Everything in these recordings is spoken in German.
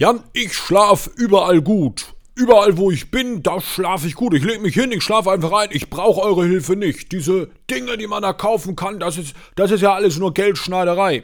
Jan, ich schlaf überall gut. Überall, wo ich bin, da schlafe ich gut. Ich lege mich hin, ich schlafe einfach ein. Ich brauche eure Hilfe nicht. Diese Dinge, die man da kaufen kann, das ist, das ist ja alles nur Geldschneiderei.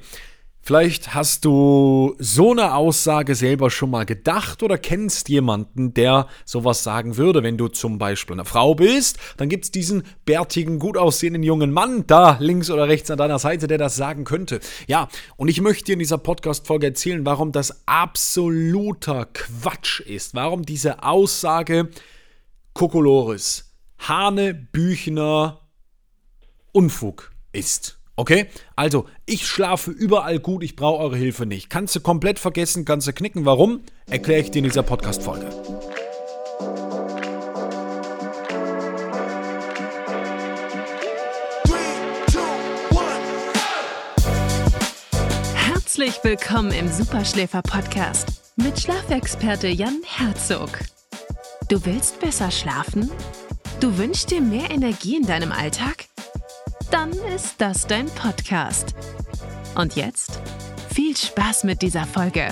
Vielleicht hast du so eine Aussage selber schon mal gedacht oder kennst jemanden, der sowas sagen würde. Wenn du zum Beispiel eine Frau bist, dann gibt es diesen bärtigen, gut aussehenden jungen Mann da links oder rechts an deiner Seite, der das sagen könnte. Ja, und ich möchte dir in dieser Podcast-Folge erzählen, warum das absoluter Quatsch ist. Warum diese Aussage Kokolores, Hane, Büchner, Unfug ist. Okay? Also, ich schlafe überall gut, ich brauche eure Hilfe nicht. Kannst du komplett vergessen, kannst du knicken. Warum? Erkläre ich dir in dieser Podcast-Folge. Herzlich willkommen im Superschläfer-Podcast mit Schlafexperte Jan Herzog. Du willst besser schlafen? Du wünschst dir mehr Energie in deinem Alltag? Dann ist das dein Podcast. Und jetzt viel Spaß mit dieser Folge.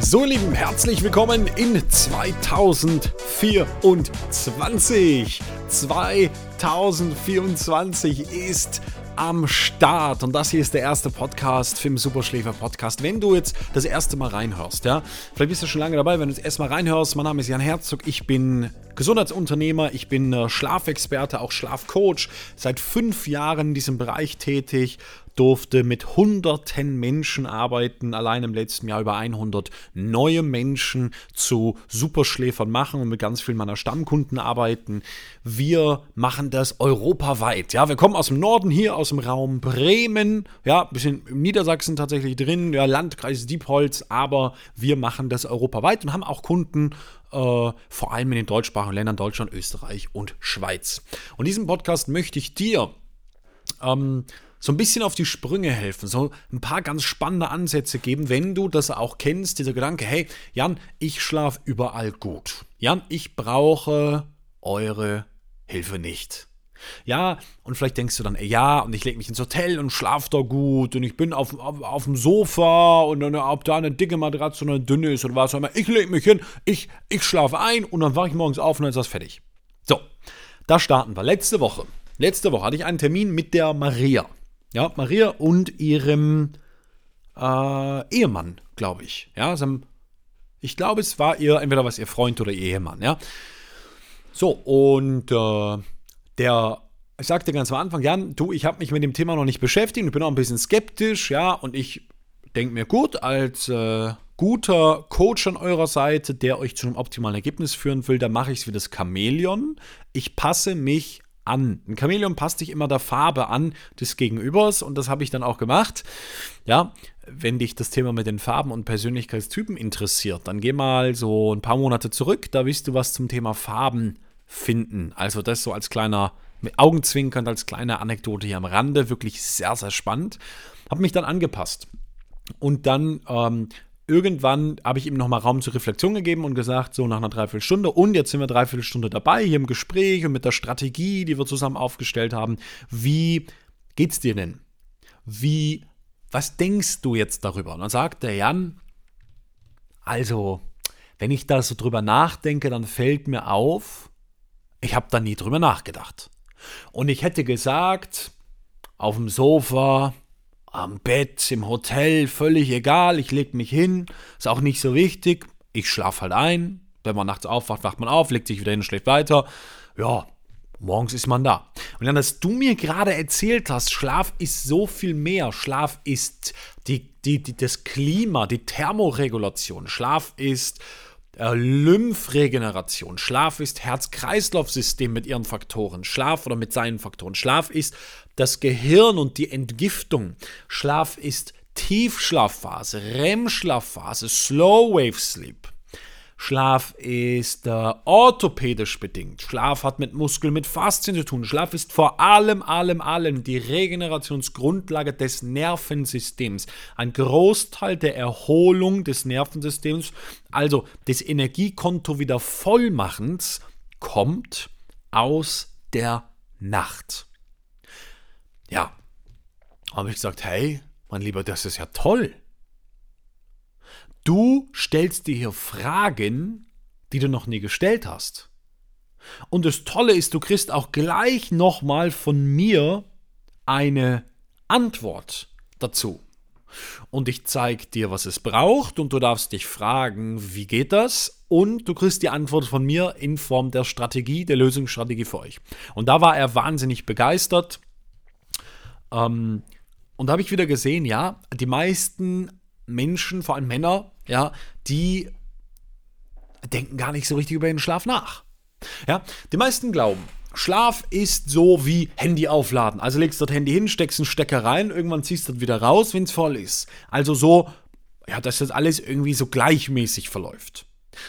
So, Lieben, herzlich willkommen in 2024. 2024 ist am Start. Und das hier ist der erste Podcast, Film Superschläfer Podcast. Wenn du jetzt das erste Mal reinhörst, ja, vielleicht bist du schon lange dabei, wenn du das erste Mal reinhörst, mein Name ist Jan Herzog, ich bin Gesundheitsunternehmer, ich bin äh, Schlafexperte, auch Schlafcoach, seit fünf Jahren in diesem Bereich tätig, durfte mit hunderten Menschen arbeiten, allein im letzten Jahr über 100 neue Menschen zu Superschläfern machen und mit ganz vielen meiner Stammkunden arbeiten. Wir machen das europaweit. Ja, wir kommen aus dem Norden hier, aus dem Raum Bremen, ja, ein bisschen im Niedersachsen tatsächlich drin, ja, Landkreis Diepholz, aber wir machen das europaweit und haben auch Kunden äh, vor allem in den deutschsprachigen Ländern Deutschland, Österreich und Schweiz. Und diesen Podcast möchte ich dir ähm, so ein bisschen auf die Sprünge helfen, so ein paar ganz spannende Ansätze geben, wenn du das auch kennst, dieser Gedanke, hey, Jan, ich schlafe überall gut. Jan, ich brauche eure Hilfe nicht. Ja, und vielleicht denkst du dann, ey, ja, und ich lege mich ins Hotel und schlaf da gut und ich bin auf, auf, auf dem Sofa und dann, ob da eine dicke Matratze oder eine dünne ist oder was auch immer. Ich lege mich hin, ich, ich schlafe ein und dann wache ich morgens auf und dann ist das fertig. So, da starten wir. Letzte Woche. Letzte Woche hatte ich einen Termin mit der Maria. Ja, Maria und ihrem äh, Ehemann, glaube ich. Ja, ich glaube, es war ihr, entweder was ihr Freund oder ihr Ehemann, ja. So, und äh, der ich sagte ganz am Anfang, Jan, du, ich habe mich mit dem Thema noch nicht beschäftigt, ich bin auch ein bisschen skeptisch, ja, und ich denke mir, gut, als äh, guter Coach an eurer Seite, der euch zu einem optimalen Ergebnis führen will, dann mache ich es wie das Chamäleon. Ich passe mich an. Ein Chamäleon passt sich immer der Farbe an des Gegenübers und das habe ich dann auch gemacht. Ja, wenn dich das Thema mit den Farben und Persönlichkeitstypen interessiert, dann geh mal so ein paar Monate zurück, da wirst du was zum Thema Farben finden. Also das so als kleiner mit Augenzwinkern, als kleine Anekdote hier am Rande, wirklich sehr, sehr spannend. Habe mich dann angepasst. Und dann ähm, irgendwann habe ich ihm nochmal Raum zur Reflexion gegeben und gesagt, so nach einer Dreiviertelstunde, und jetzt sind wir Dreiviertelstunde dabei, hier im Gespräch und mit der Strategie, die wir zusammen aufgestellt haben. Wie geht's dir denn? Wie, was denkst du jetzt darüber? Und dann sagt der Jan, also, wenn ich da so drüber nachdenke, dann fällt mir auf, ich habe da nie drüber nachgedacht. Und ich hätte gesagt, auf dem Sofa, am Bett, im Hotel, völlig egal, ich leg mich hin, ist auch nicht so wichtig, ich schlafe halt ein, wenn man nachts aufwacht, wacht man auf, legt sich wieder hin, schläft weiter, ja, morgens ist man da. Und dann, dass du mir gerade erzählt hast, Schlaf ist so viel mehr, Schlaf ist die, die, die, das Klima, die Thermoregulation, Schlaf ist äh, Lymphregeneration. Schlaf ist Herz-Kreislauf-System mit ihren Faktoren. Schlaf oder mit seinen Faktoren. Schlaf ist das Gehirn und die Entgiftung. Schlaf ist Tiefschlafphase, REM-Schlafphase, Slow Wave Sleep. Schlaf ist äh, orthopädisch bedingt. Schlaf hat mit Muskeln, mit Faszien zu tun. Schlaf ist vor allem, allem, allem die Regenerationsgrundlage des Nervensystems. Ein Großteil der Erholung des Nervensystems, also des Energiekonto wieder vollmachens, kommt aus der Nacht. Ja. habe ich gesagt, hey, mein Lieber, das ist ja toll. Du stellst dir hier Fragen, die du noch nie gestellt hast. Und das Tolle ist, du kriegst auch gleich nochmal von mir eine Antwort dazu. Und ich zeige dir, was es braucht und du darfst dich fragen, wie geht das? Und du kriegst die Antwort von mir in Form der Strategie, der Lösungsstrategie für euch. Und da war er wahnsinnig begeistert. Ähm, und da habe ich wieder gesehen, ja, die meisten Menschen, vor allem Männer, ja, die denken gar nicht so richtig über den Schlaf nach. Ja, die meisten glauben, Schlaf ist so wie Handy aufladen. Also legst du das Handy hin, steckst einen Stecker rein, irgendwann ziehst du das wieder raus, wenn es voll ist. Also so, ja, dass das alles irgendwie so gleichmäßig verläuft.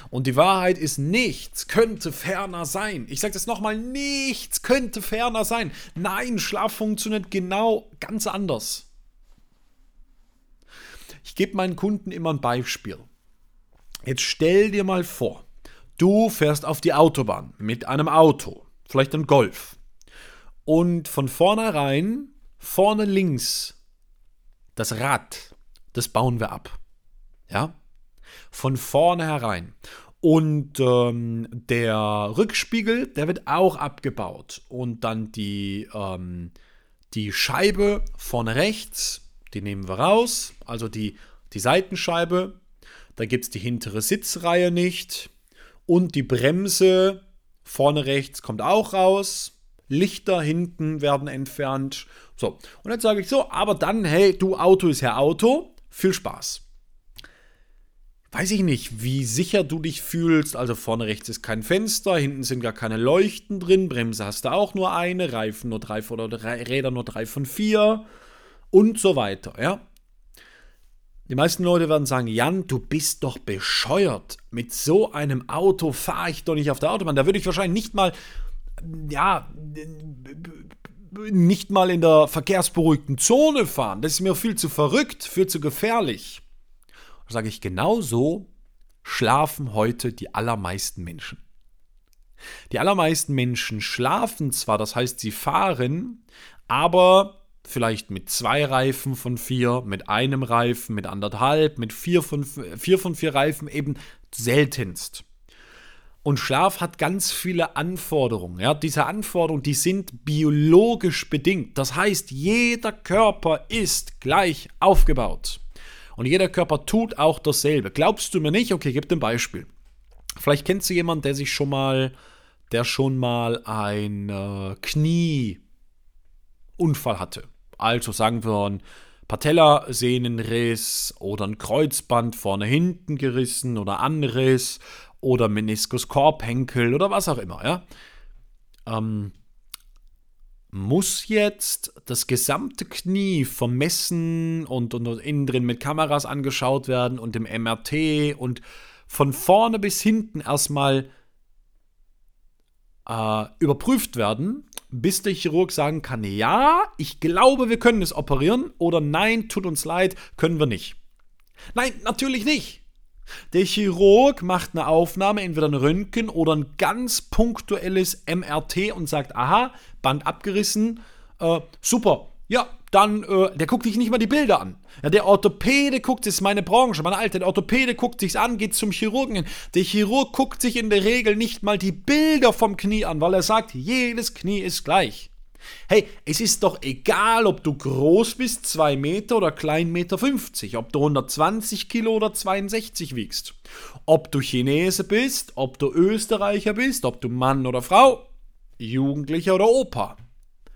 Und die Wahrheit ist, nichts könnte ferner sein. Ich sage das nochmal, nichts könnte ferner sein. Nein, Schlaf funktioniert genau ganz anders. Ich gebe meinen Kunden immer ein Beispiel. Jetzt stell dir mal vor, du fährst auf die Autobahn mit einem Auto, vielleicht ein Golf. Und von vornherein, vorne links, das Rad, das bauen wir ab. Ja? Von vornherein. Und ähm, der Rückspiegel, der wird auch abgebaut. Und dann die, ähm, die Scheibe vorne rechts, die nehmen wir raus. Also die, die Seitenscheibe. Da gibt es die hintere Sitzreihe nicht. Und die Bremse vorne rechts kommt auch raus. Lichter hinten werden entfernt. So, und jetzt sage ich so, aber dann, hey, du Auto ist ja Auto. Viel Spaß. Weiß ich nicht, wie sicher du dich fühlst. Also vorne rechts ist kein Fenster, hinten sind gar keine Leuchten drin, Bremse hast du auch nur eine, Reifen nur drei oder drei, Räder nur drei von vier und so weiter, ja. Die meisten Leute werden sagen, Jan, du bist doch bescheuert. Mit so einem Auto fahre ich doch nicht auf der Autobahn. Da würde ich wahrscheinlich nicht mal, ja, nicht mal in der verkehrsberuhigten Zone fahren. Das ist mir viel zu verrückt, viel zu gefährlich. Sage ich, genau so schlafen heute die allermeisten Menschen. Die allermeisten Menschen schlafen zwar, das heißt, sie fahren, aber vielleicht mit zwei Reifen von vier, mit einem Reifen, mit anderthalb, mit vier von vier, von vier Reifen eben seltenst. Und Schlaf hat ganz viele Anforderungen. Ja, diese Anforderungen, die sind biologisch bedingt. Das heißt, jeder Körper ist gleich aufgebaut. Und jeder Körper tut auch dasselbe. Glaubst du mir nicht? Okay, gib ein Beispiel. Vielleicht kennst du jemanden, der sich schon mal, der schon mal ein äh, Knieunfall hatte. Also sagen wir ein Patellasehnenriss oder ein Kreuzband vorne hinten gerissen oder Anriss oder Meniskus Korbhenkel oder was auch immer, ja. Ähm, muss jetzt das gesamte Knie vermessen und, und, und innen drin mit Kameras angeschaut werden und im MRT und von vorne bis hinten erstmal äh, überprüft werden, bis der Chirurg sagen kann, ja, ich glaube, wir können es operieren oder nein, tut uns leid, können wir nicht. Nein, natürlich nicht. Der Chirurg macht eine Aufnahme, entweder ein Röntgen oder ein ganz punktuelles MRT und sagt, aha, Band abgerissen, äh, super, ja, dann, äh, der guckt sich nicht mal die Bilder an. Ja, der Orthopäde guckt, das ist meine Branche, meine alte, der Orthopäde guckt sich's an, geht zum Chirurgen hin. Der Chirurg guckt sich in der Regel nicht mal die Bilder vom Knie an, weil er sagt, jedes Knie ist gleich. Hey, es ist doch egal, ob du groß bist, 2 Meter oder klein Meter 50, ob du 120 Kilo oder 62 wiegst, ob du Chinese bist, ob du Österreicher bist, ob du Mann oder Frau, Jugendlicher oder Opa.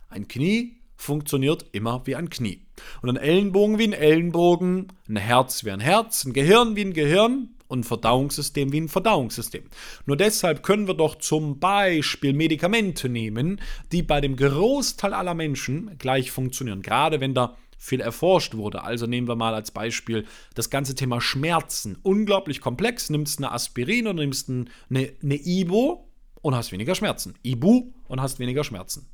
Ein Knie funktioniert immer wie ein Knie. Und ein Ellenbogen wie ein Ellenbogen, ein Herz wie ein Herz, ein Gehirn wie ein Gehirn ein Verdauungssystem wie ein Verdauungssystem. Nur deshalb können wir doch zum Beispiel Medikamente nehmen, die bei dem Großteil aller Menschen gleich funktionieren. Gerade wenn da viel erforscht wurde. Also nehmen wir mal als Beispiel das ganze Thema Schmerzen. Unglaublich komplex. Nimmst eine Aspirin oder nimmst eine, eine Ibo und hast weniger Schmerzen. Ibu und hast weniger Schmerzen.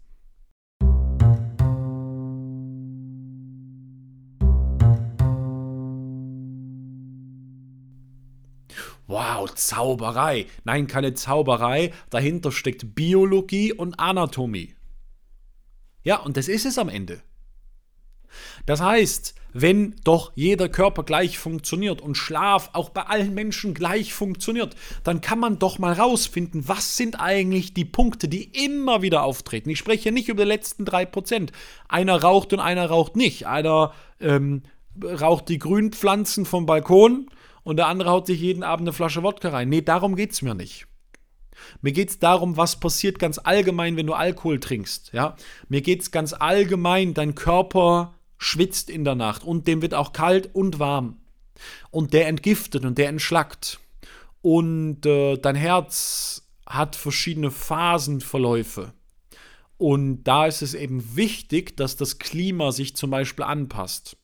Wow, Zauberei. Nein, keine Zauberei. Dahinter steckt Biologie und Anatomie. Ja, und das ist es am Ende. Das heißt, wenn doch jeder Körper gleich funktioniert und Schlaf auch bei allen Menschen gleich funktioniert, dann kann man doch mal rausfinden, was sind eigentlich die Punkte, die immer wieder auftreten. Ich spreche nicht über die letzten 3%. Einer raucht und einer raucht nicht. Einer ähm, raucht die Grünpflanzen vom Balkon und der andere haut sich jeden Abend eine Flasche Wodka rein. Nee, darum geht es mir nicht. Mir geht es darum, was passiert ganz allgemein, wenn du Alkohol trinkst. Ja? Mir geht es ganz allgemein, dein Körper schwitzt in der Nacht und dem wird auch kalt und warm. Und der entgiftet und der entschlackt. Und äh, dein Herz hat verschiedene Phasenverläufe. Und da ist es eben wichtig, dass das Klima sich zum Beispiel anpasst.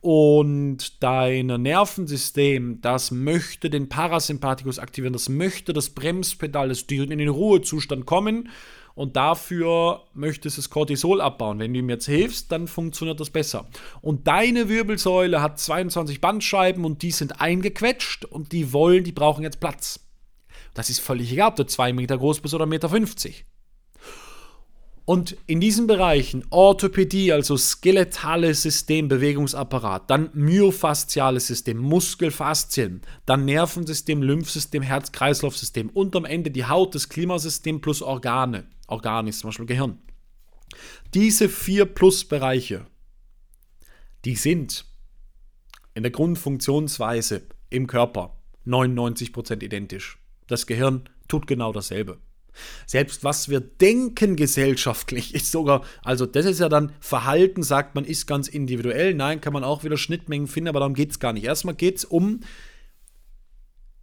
Und dein Nervensystem, das möchte den Parasympathikus aktivieren, das möchte das Bremspedal, das in den Ruhezustand kommen und dafür möchte es das Cortisol abbauen. Wenn du ihm jetzt hilfst, dann funktioniert das besser. Und deine Wirbelsäule hat 22 Bandscheiben und die sind eingequetscht und die wollen, die brauchen jetzt Platz. Das ist völlig egal, ob du 2 Meter groß bist oder 1,50 Meter. Und in diesen Bereichen Orthopädie, also skeletales System, Bewegungsapparat, dann myofasziales System, Muskelfaszien, dann Nervensystem, Lymphsystem, Herz-Kreislauf-System und am Ende die Haut, das Klimasystem plus Organe. Organ ist zum Beispiel Gehirn. Diese vier Plus-Bereiche, die sind in der Grundfunktionsweise im Körper 99% identisch. Das Gehirn tut genau dasselbe. Selbst was wir denken gesellschaftlich ist sogar, also das ist ja dann Verhalten, sagt man, ist ganz individuell. Nein, kann man auch wieder Schnittmengen finden, aber darum geht es gar nicht. Erstmal geht es um,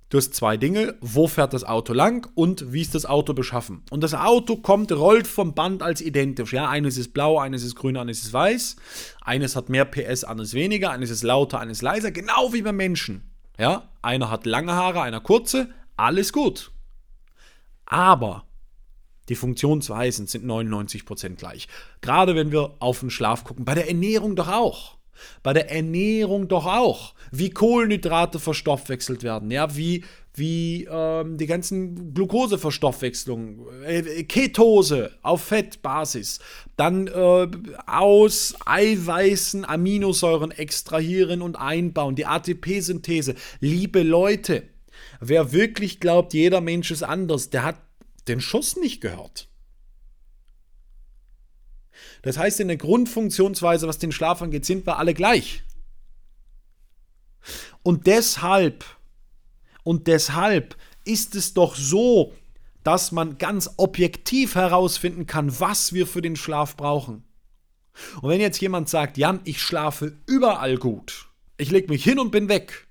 du hast zwei Dinge, wo fährt das Auto lang und wie ist das Auto beschaffen. Und das Auto kommt, rollt vom Band als identisch. Ja, eines ist blau, eines ist grün, eines ist weiß. Eines hat mehr PS, eines weniger, eines ist lauter, eines leiser, genau wie beim Menschen. Ja, einer hat lange Haare, einer kurze, alles gut. Aber die Funktionsweisen sind 99% gleich. Gerade wenn wir auf den Schlaf gucken. Bei der Ernährung doch auch. Bei der Ernährung doch auch. Wie Kohlenhydrate verstoffwechselt werden. Ja, wie, wie ähm, die ganzen Glukoseverstoffwechslung, äh, Ketose auf Fettbasis. Dann äh, aus Eiweißen Aminosäuren extrahieren und einbauen. Die ATP-Synthese. Liebe Leute, wer wirklich glaubt, jeder Mensch ist anders, der hat den Schuss nicht gehört. Das heißt, in der Grundfunktionsweise, was den Schlaf angeht, sind wir alle gleich. Und deshalb, und deshalb ist es doch so, dass man ganz objektiv herausfinden kann, was wir für den Schlaf brauchen. Und wenn jetzt jemand sagt, Jan, ich schlafe überall gut, ich lege mich hin und bin weg,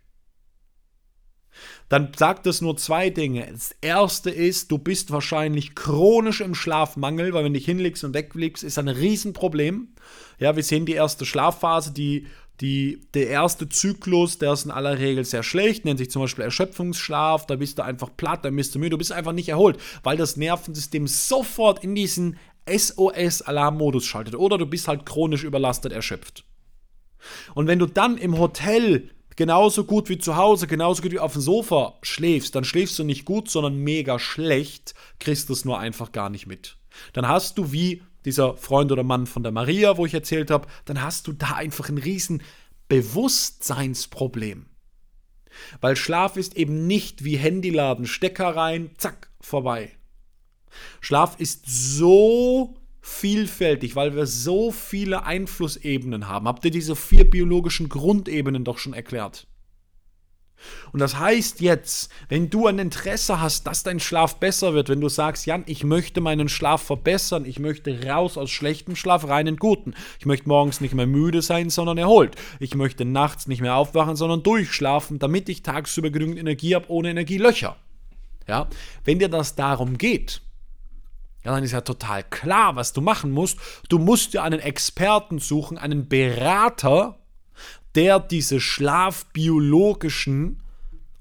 dann sagt es nur zwei Dinge. Das erste ist, du bist wahrscheinlich chronisch im Schlafmangel, weil wenn du dich hinlegst und weglegst, ist ein Riesenproblem. Ja, wir sehen die erste Schlafphase, die, die, der erste Zyklus, der ist in aller Regel sehr schlecht, nennt sich zum Beispiel Erschöpfungsschlaf, da bist du einfach platt, da bist du müde, du bist einfach nicht erholt, weil das Nervensystem sofort in diesen SOS-Alarmmodus schaltet oder du bist halt chronisch überlastet, erschöpft. Und wenn du dann im Hotel genauso gut wie zu Hause, genauso gut wie auf dem Sofa schläfst, dann schläfst du nicht gut, sondern mega schlecht, kriegst es nur einfach gar nicht mit. Dann hast du wie dieser Freund oder Mann von der Maria, wo ich erzählt habe, dann hast du da einfach ein riesen Bewusstseinsproblem. Weil Schlaf ist eben nicht wie Handyladen, Stecker rein, zack, vorbei. Schlaf ist so vielfältig, weil wir so viele Einflussebenen haben. Habt ihr diese vier biologischen Grundebenen doch schon erklärt? Und das heißt jetzt, wenn du ein Interesse hast, dass dein Schlaf besser wird, wenn du sagst, Jan, ich möchte meinen Schlaf verbessern, ich möchte raus aus schlechtem Schlaf rein in guten. Ich möchte morgens nicht mehr müde sein, sondern erholt. Ich möchte nachts nicht mehr aufwachen, sondern durchschlafen, damit ich tagsüber genügend Energie habe ohne Energielöcher. Ja, wenn dir das darum geht, ja, dann ist ja total klar, was du machen musst. Du musst dir einen Experten suchen, einen Berater, der diese schlafbiologischen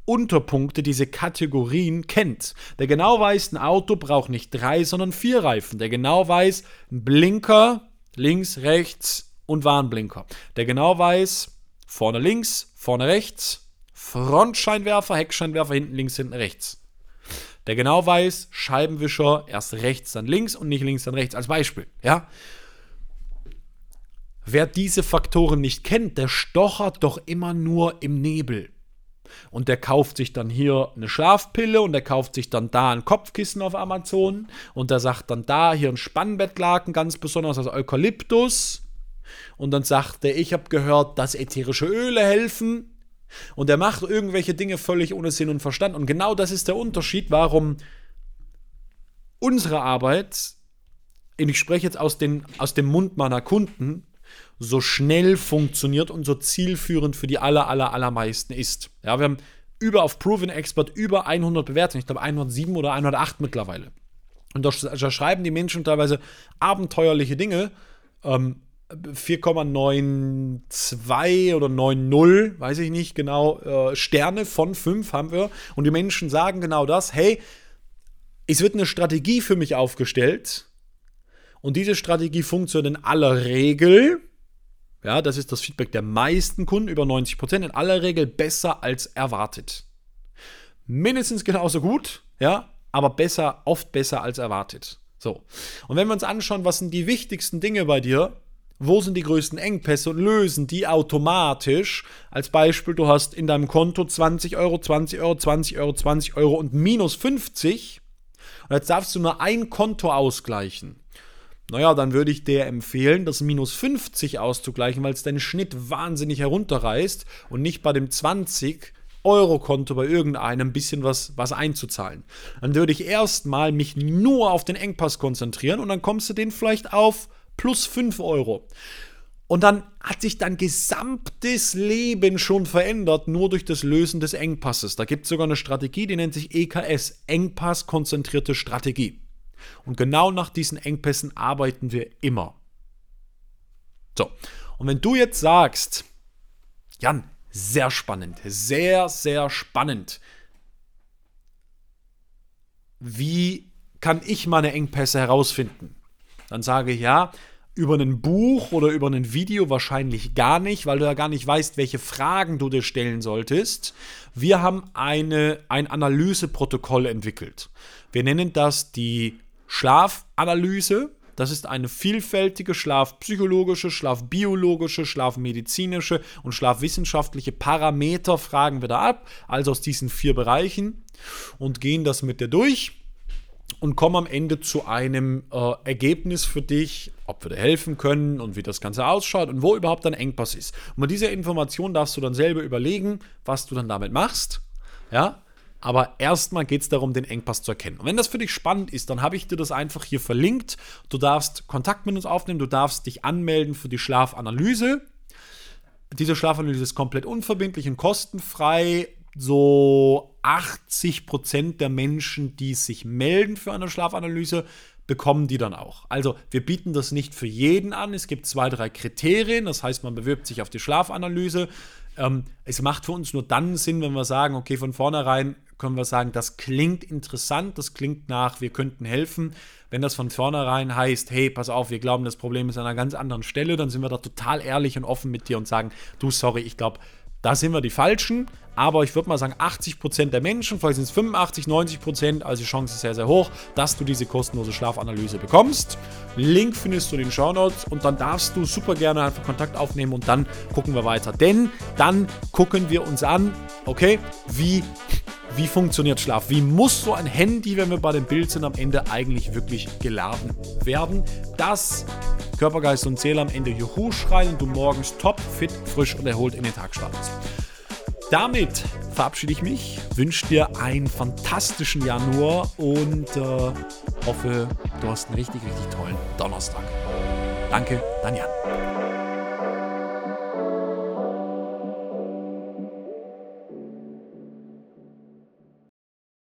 Unterpunkte, diese Kategorien kennt. Der genau weiß, ein Auto braucht nicht drei, sondern vier Reifen. Der genau weiß, ein Blinker links, rechts und Warnblinker. Der genau weiß, vorne links, vorne rechts, Frontscheinwerfer, Heckscheinwerfer, hinten links, hinten rechts der genau weiß, Scheibenwischer erst rechts, dann links und nicht links, dann rechts, als Beispiel. Ja? wer diese Faktoren nicht kennt, der stochert doch immer nur im Nebel. Und der kauft sich dann hier eine Schlafpille und der kauft sich dann da ein Kopfkissen auf Amazon und der sagt dann da hier ein Spannbettlaken ganz besonders aus Eukalyptus. Und dann sagt er, ich habe gehört, dass ätherische Öle helfen. Und er macht irgendwelche Dinge völlig ohne Sinn und Verstand. Und genau das ist der Unterschied, warum unsere Arbeit, und ich spreche jetzt aus, den, aus dem Mund meiner Kunden, so schnell funktioniert und so zielführend für die aller, aller, allermeisten ist. Ja, wir haben über auf Proven Expert über 100 Bewertungen, ich glaube 107 oder 108 mittlerweile. Und da, da schreiben die Menschen teilweise abenteuerliche Dinge. Ähm, 4,92 oder 9,0, weiß ich nicht genau, äh, Sterne von 5 haben wir. Und die Menschen sagen genau das, hey, es wird eine Strategie für mich aufgestellt. Und diese Strategie funktioniert in aller Regel ja, das ist das Feedback der meisten Kunden, über 90 Prozent, in aller Regel besser als erwartet. Mindestens genauso gut, ja, aber besser, oft besser als erwartet. So. Und wenn wir uns anschauen, was sind die wichtigsten Dinge bei dir, wo sind die größten Engpässe und lösen die automatisch. Als Beispiel, du hast in deinem Konto 20 Euro, 20 Euro, 20 Euro, 20 Euro und minus 50. Und jetzt darfst du nur ein Konto ausgleichen. Naja, dann würde ich dir empfehlen, das minus 50 auszugleichen, weil es deinen Schnitt wahnsinnig herunterreißt und nicht bei dem 20 Euro-Konto bei irgendeinem ein bisschen was, was einzuzahlen. Dann würde ich erstmal mich nur auf den Engpass konzentrieren und dann kommst du den vielleicht auf plus 5 Euro. Und dann hat sich dein gesamtes Leben schon verändert, nur durch das Lösen des Engpasses. Da gibt es sogar eine Strategie, die nennt sich EKS, Engpass-konzentrierte Strategie. Und genau nach diesen Engpässen arbeiten wir immer. So, und wenn du jetzt sagst, Jan, sehr spannend, sehr, sehr spannend. Wie kann ich meine Engpässe herausfinden? Dann sage ich ja, über ein Buch oder über ein Video wahrscheinlich gar nicht, weil du ja gar nicht weißt, welche Fragen du dir stellen solltest. Wir haben eine, ein Analyseprotokoll entwickelt. Wir nennen das die Schlafanalyse. Das ist eine vielfältige schlafpsychologische, schlafbiologische, schlafmedizinische und schlafwissenschaftliche Parameter fragen wir da ab, also aus diesen vier Bereichen und gehen das mit dir durch und kommen am Ende zu einem äh, Ergebnis für dich, ob wir dir helfen können und wie das Ganze ausschaut und wo überhaupt dein Engpass ist. Und mit dieser Information darfst du dann selber überlegen, was du dann damit machst. Ja, aber erstmal geht es darum, den Engpass zu erkennen. Und wenn das für dich spannend ist, dann habe ich dir das einfach hier verlinkt. Du darfst Kontakt mit uns aufnehmen, du darfst dich anmelden für die Schlafanalyse. Diese Schlafanalyse ist komplett unverbindlich und kostenfrei. So 80 Prozent der Menschen, die sich melden für eine Schlafanalyse, bekommen die dann auch. Also wir bieten das nicht für jeden an. Es gibt zwei, drei Kriterien. Das heißt, man bewirbt sich auf die Schlafanalyse. Ähm, es macht für uns nur dann Sinn, wenn wir sagen, okay, von vornherein können wir sagen, das klingt interessant, das klingt nach, wir könnten helfen. Wenn das von vornherein heißt, hey, pass auf, wir glauben, das Problem ist an einer ganz anderen Stelle, dann sind wir da total ehrlich und offen mit dir und sagen, du, sorry, ich glaube, da sind wir die Falschen. Aber ich würde mal sagen, 80% der Menschen, vielleicht sind es 85, 90%, also die Chance ist sehr, sehr hoch, dass du diese kostenlose Schlafanalyse bekommst. Link findest du in den Show Notes und dann darfst du super gerne einfach Kontakt aufnehmen und dann gucken wir weiter. Denn dann gucken wir uns an, okay, wie wie funktioniert Schlaf? Wie muss so ein Handy, wenn wir bei dem Bild sind, am Ende eigentlich wirklich geladen werden? Dass Körper, Geist und Seele am Ende Juhu schreien und du morgens top, fit, frisch und erholt in den Tag startest. Damit verabschiede ich mich, wünsche dir einen fantastischen Januar und äh, hoffe, du hast einen richtig, richtig tollen Donnerstag. Danke, Jan.